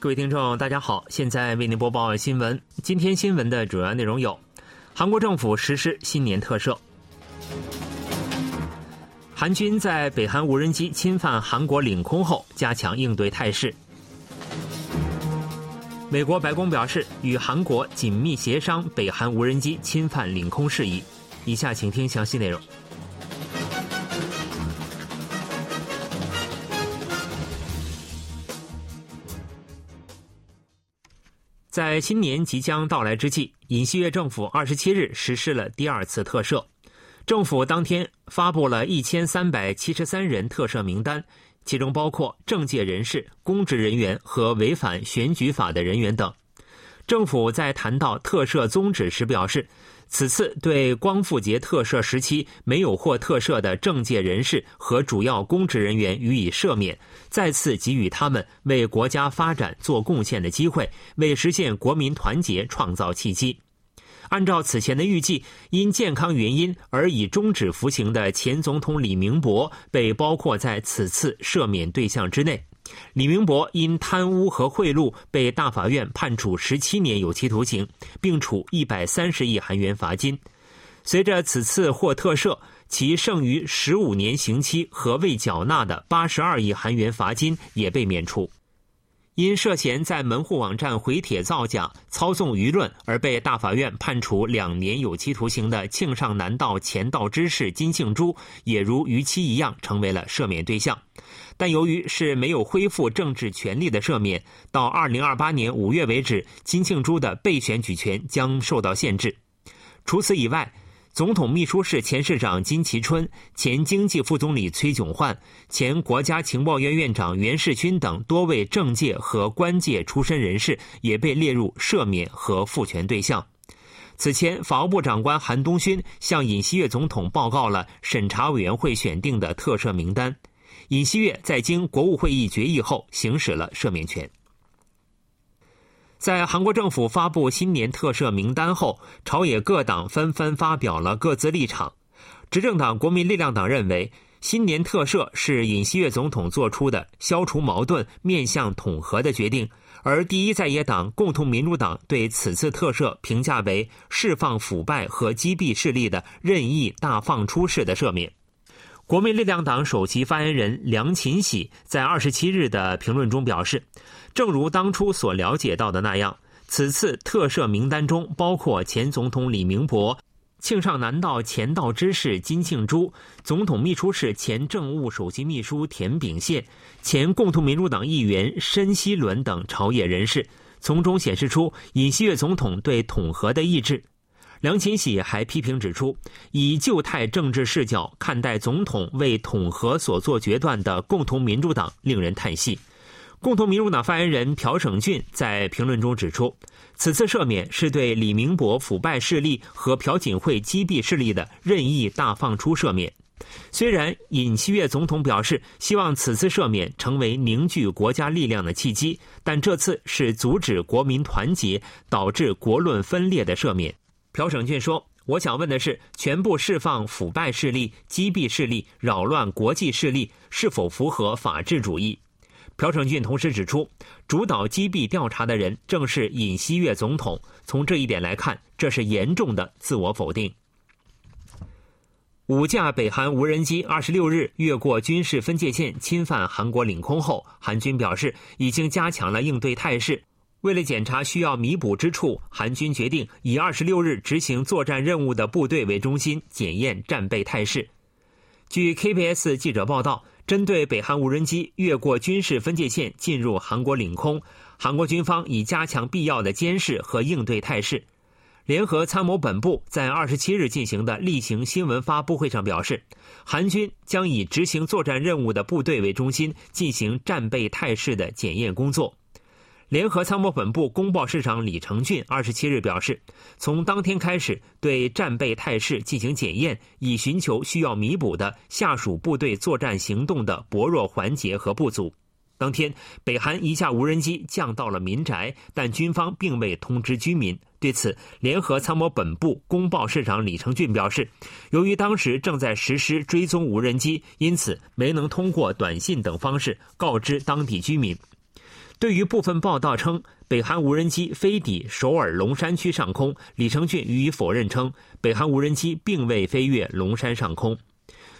各位听众，大家好，现在为您播报新闻。今天新闻的主要内容有：韩国政府实施新年特赦；韩军在北韩无人机侵犯韩国领空后加强应对态势；美国白宫表示与韩国紧密协商北韩无人机侵犯领空事宜。以下请听详细内容。在新年即将到来之际，尹锡悦政府二十七日实施了第二次特赦。政府当天发布了一千三百七十三人特赦名单，其中包括政界人士、公职人员和违反选举法的人员等。政府在谈到特赦宗旨时表示。此次对光复节特赦时期没有获特赦的政界人士和主要公职人员予以赦免，再次给予他们为国家发展做贡献的机会，为实现国民团结创造契机。按照此前的预计，因健康原因而已终止服刑的前总统李明博被包括在此次赦免对象之内。李明博因贪污和贿赂被大法院判处十七年有期徒刑，并处一百三十亿韩元罚金。随着此次获特赦，其剩余十五年刑期和未缴纳的八十二亿韩元罚金也被免除。因涉嫌在门户网站回帖造假、操纵舆论而被大法院判处两年有期徒刑的庆尚南道前道知事金庆洙，也如逾期一样成为了赦免对象。但由于是没有恢复政治权利的赦免，到二零二八年五月为止，金庆洙的被选举权将受到限制。除此以外，总统秘书室前市长金其春、前经济副总理崔炯焕、前国家情报院院长袁世勋等多位政界和官界出身人士也被列入赦免和复权对象。此前，法务部长官韩东勋向尹锡悦总统报告了审查委员会选定的特赦名单。尹锡悦在经国务会议决议后行使了赦免权。在韩国政府发布新年特赦名单后，朝野各党纷纷发表了各自立场。执政党国民力量党认为，新年特赦是尹锡悦总统做出的消除矛盾、面向统合的决定；而第一在野党共同民主党对此次特赦评价为释放腐败和击毙势力的任意大放出式的赦免。国民力量党首席发言人梁勤喜在二十七日的评论中表示，正如当初所了解到的那样，此次特赦名单中包括前总统李明博、庆尚南道前道知事金庆洙、总统秘书室前政务首席秘书田炳宪、前共同民主党议员申锡伦等朝野人士，从中显示出尹锡悦总统对统合的意志。梁勤喜还批评指出，以旧态政治视角看待总统为统合所做决断的共同民主党，令人叹息。共同民主党发言人朴省俊在评论中指出，此次赦免是对李明博腐败势力和朴槿惠击毙势力的任意大放出赦免。虽然尹锡悦总统表示希望此次赦免成为凝聚国家力量的契机，但这次是阻止国民团结、导致国论分裂的赦免。朴省俊说：“我想问的是，全部释放腐败势力、击毙势力、扰乱国际势力，是否符合法治主义？”朴省俊同时指出，主导击毙调查的人正是尹锡悦总统。从这一点来看，这是严重的自我否定。五架北韩无人机二十六日越过军事分界线，侵犯韩国领空后，韩军表示已经加强了应对态势。为了检查需要弥补之处，韩军决定以二十六日执行作战任务的部队为中心检验战备态势。据 KBS 记者报道，针对北韩无人机越过军事分界线进入韩国领空，韩国军方已加强必要的监视和应对态势。联合参谋本部在二十七日进行的例行新闻发布会上表示，韩军将以执行作战任务的部队为中心进行战备态势的检验工作。联合参谋本部公报市长李成俊二十七日表示，从当天开始对战备态势进行检验，以寻求需要弥补的下属部队作战行动的薄弱环节和不足。当天，北韩一架无人机降到了民宅，但军方并未通知居民。对此，联合参谋本部公报市长李成俊表示，由于当时正在实施追踪无人机，因此没能通过短信等方式告知当地居民。对于部分报道称北韩无人机飞抵首尔龙山区上空，李承俊予以否认，称北韩无人机并未飞越龙山上空。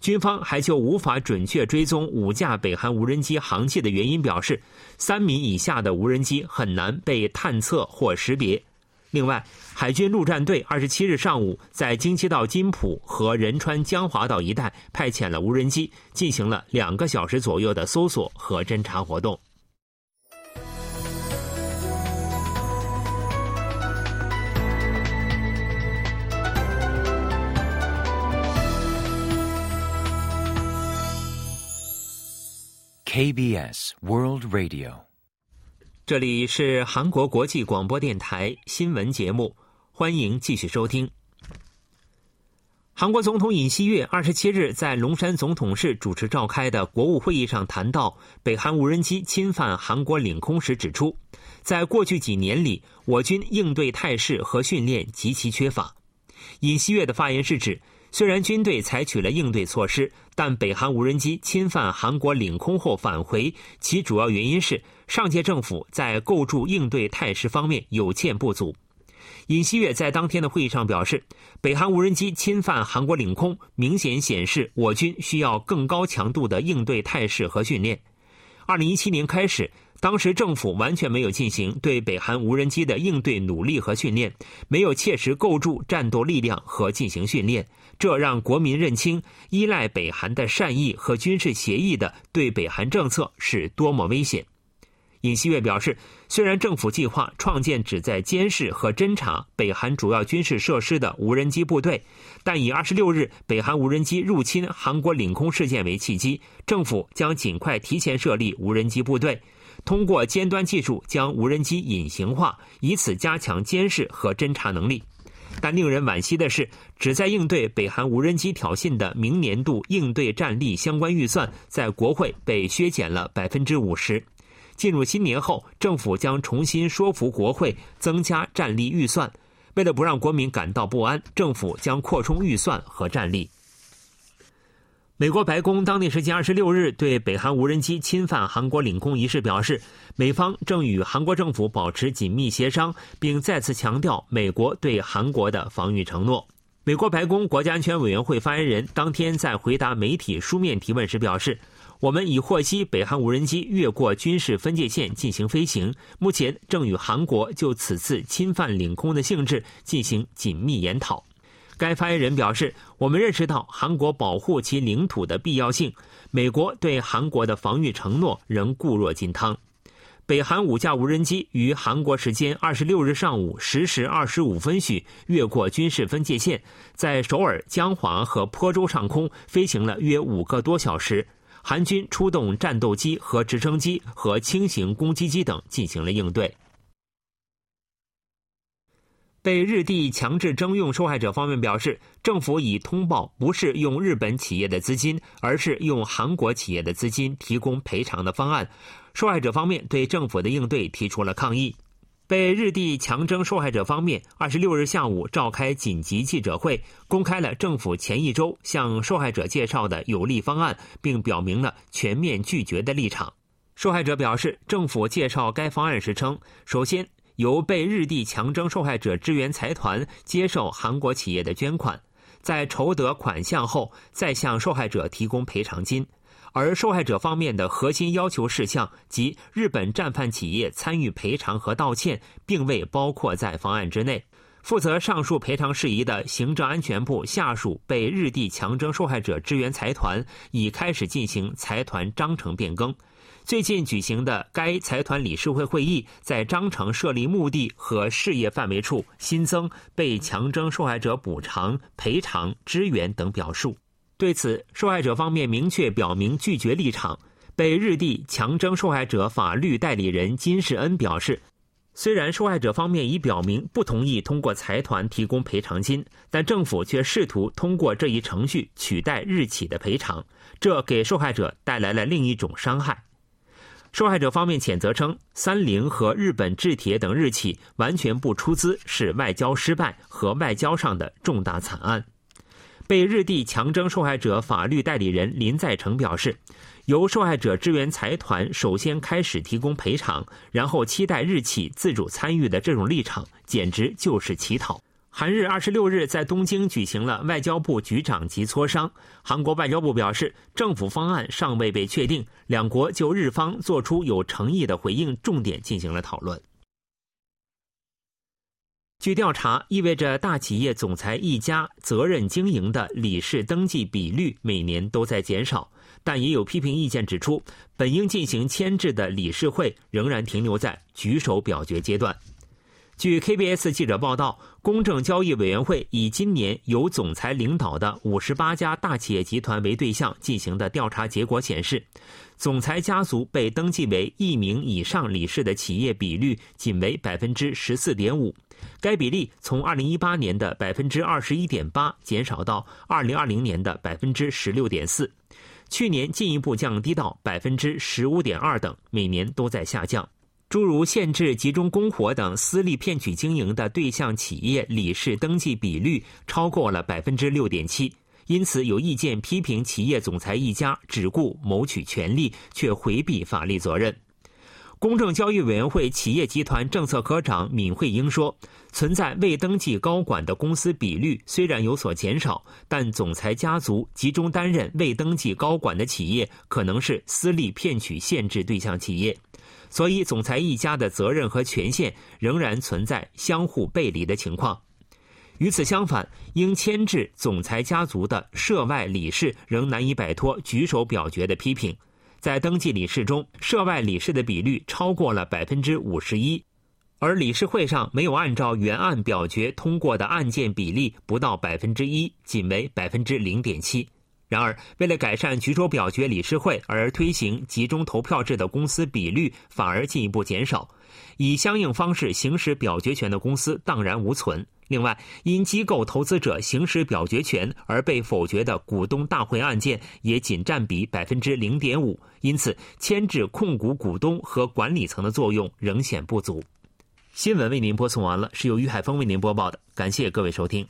军方还就无法准确追踪五架北韩无人机航迹的原因表示，三米以下的无人机很难被探测或识别。另外，海军陆战队二十七日上午在京畿道金浦和仁川江华岛一带派遣了无人机，进行了两个小时左右的搜索和侦察活动。KBS World Radio，这里是韩国国际广播电台新闻节目，欢迎继续收听。韩国总统尹锡悦二十七日在龙山总统室主持召开的国务会议上谈到北韩无人机侵犯韩国领空时，指出，在过去几年里，我军应对态势和训练极其缺乏。尹锡悦的发言是指。虽然军队采取了应对措施，但北韩无人机侵犯韩国领空后返回，其主要原因是上届政府在构筑应对态势方面有欠不足。尹锡悦在当天的会议上表示，北韩无人机侵犯韩国领空，明显显示我军需要更高强度的应对态势和训练。二零一七年开始。当时政府完全没有进行对北韩无人机的应对努力和训练，没有切实构筑战斗力量和进行训练，这让国民认清依赖北韩的善意和军事协议的对北韩政策是多么危险。尹锡悦表示，虽然政府计划创建旨在监视和侦察北韩主要军事设施的无人机部队，但以二十六日北韩无人机入侵韩国领空事件为契机，政府将尽快提前设立无人机部队。通过尖端技术将无人机隐形化，以此加强监视和侦察能力。但令人惋惜的是，旨在应对北韩无人机挑衅的明年度应对战力相关预算在国会被削减了百分之五十。进入新年后，政府将重新说服国会增加战力预算。为了不让国民感到不安，政府将扩充预算和战力。美国白宫当地时间二十六日对北韩无人机侵犯韩国领空一事表示，美方正与韩国政府保持紧密协商，并再次强调美国对韩国的防御承诺。美国白宫国家安全委员会发言人当天在回答媒体书面提问时表示：“我们已获悉北韩无人机越过军事分界线进行飞行，目前正与韩国就此次侵犯领空的性质进行紧密研讨。”该发言人表示：“我们认识到韩国保护其领土的必要性，美国对韩国的防御承诺仍固若金汤。”北韩五架无人机于韩国时间二十六日上午十时二十五分许越过军事分界线，在首尔、江华和坡州上空飞行了约五个多小时。韩军出动战斗机和直升机和轻型攻击机等进行了应对。被日帝强制征用受害者方面表示，政府已通报不是用日本企业的资金，而是用韩国企业的资金提供赔偿的方案。受害者方面对政府的应对提出了抗议。被日帝强征受害者方面二十六日下午召开紧急记者会，公开了政府前一周向受害者介绍的有利方案，并表明了全面拒绝的立场。受害者表示，政府介绍该方案时称，首先。由被日帝强征受害者支援财团接受韩国企业的捐款，在筹得款项后再向受害者提供赔偿金，而受害者方面的核心要求事项及日本战犯企业参与赔偿和道歉，并未包括在方案之内。负责上述赔偿事宜的行政安全部下属被日帝强征受害者支援财团已开始进行财团章程变更。最近举行的该财团理事会会议，在章程设立目的和事业范围处新增被强征受害者补偿、赔偿、支援等表述。对此，受害者方面明确表明拒绝立场。被日帝强征受害者法律代理人金世恩表示，虽然受害者方面已表明不同意通过财团提供赔偿金，但政府却试图通过这一程序取代日企的赔偿，这给受害者带来了另一种伤害。受害者方面谴责称，三菱和日本制铁等日企完全不出资，是外交失败和外交上的重大惨案。被日地强征受害者法律代理人林在成表示，由受害者支援财团首先开始提供赔偿，然后期待日企自主参与的这种立场，简直就是乞讨。韩日二十六日在东京举行了外交部局长级磋商。韩国外交部表示，政府方案尚未被确定，两国就日方做出有诚意的回应重点进行了讨论。据调查，意味着大企业总裁一家责任经营的理事登记比率每年都在减少，但也有批评意见指出，本应进行牵制的理事会仍然停留在举手表决阶段。据 KBS 记者报道，公正交易委员会以今年由总裁领导的五十八家大企业集团为对象进行的调查结果显示，总裁家族被登记为一名以上理事的企业比率仅为百分之十四点五，该比例从二零一八年的百分之二十一点八减少到二零二零年的百分之十六点四，去年进一步降低到百分之十五点二等，每年都在下降。诸如限制集中供火等私利骗取经营的对象企业理事登记比率超过了百分之六点七，因此有意见批评企业总裁一家只顾谋取权利，却回避法律责任。公正交易委员会企业集团政策科长闵惠英说：“存在未登记高管的公司比率虽然有所减少，但总裁家族集中担任未登记高管的企业可能是私利骗取限制对象企业。”所以，总裁一家的责任和权限仍然存在相互背离的情况。与此相反，应牵制总裁家族的涉外理事仍难以摆脱举手表决的批评。在登记理事中，涉外理事的比率超过了百分之五十一，而理事会上没有按照原案表决通过的案件比例不到百分之一，仅为百分之零点七。然而，为了改善举手表决理事会而推行集中投票制的公司比率反而进一步减少，以相应方式行使表决权的公司荡然无存。另外，因机构投资者行使表决权而被否决的股东大会案件也仅占比百分之零点五，因此牵制控股股东和管理层的作用仍显不足。新闻为您播送完了，是由于海峰为您播报的，感谢各位收听。